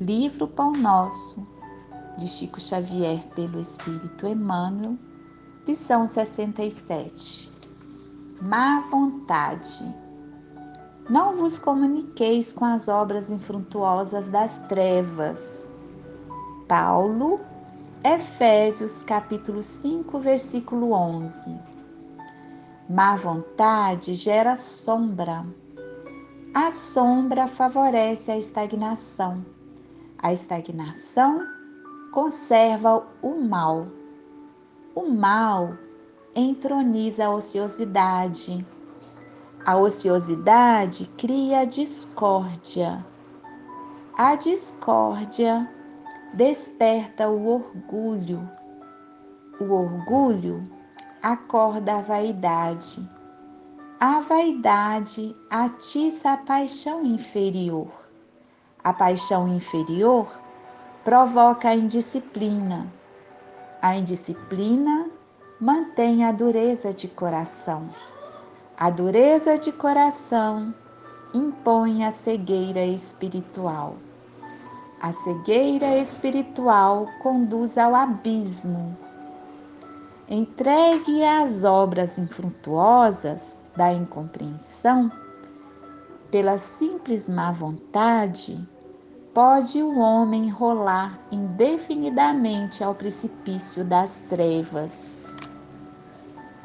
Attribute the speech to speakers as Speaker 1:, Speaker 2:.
Speaker 1: Livro Pão Nosso, de Chico Xavier, pelo Espírito Emmanuel, lição 67. Má vontade. Não vos comuniqueis com as obras infrutuosas das trevas. Paulo, Efésios capítulo 5, versículo 11. Má vontade gera sombra. A sombra favorece a estagnação. A estagnação conserva o mal. O mal entroniza a ociosidade. A ociosidade cria discórdia. A discórdia desperta o orgulho. O orgulho acorda a vaidade. A vaidade atiça a paixão inferior. A paixão inferior provoca a indisciplina. A indisciplina mantém a dureza de coração. A dureza de coração impõe a cegueira espiritual. A cegueira espiritual conduz ao abismo. Entregue às obras infrutuosas da incompreensão, pela simples má vontade, pode o homem rolar indefinidamente ao precipício das trevas.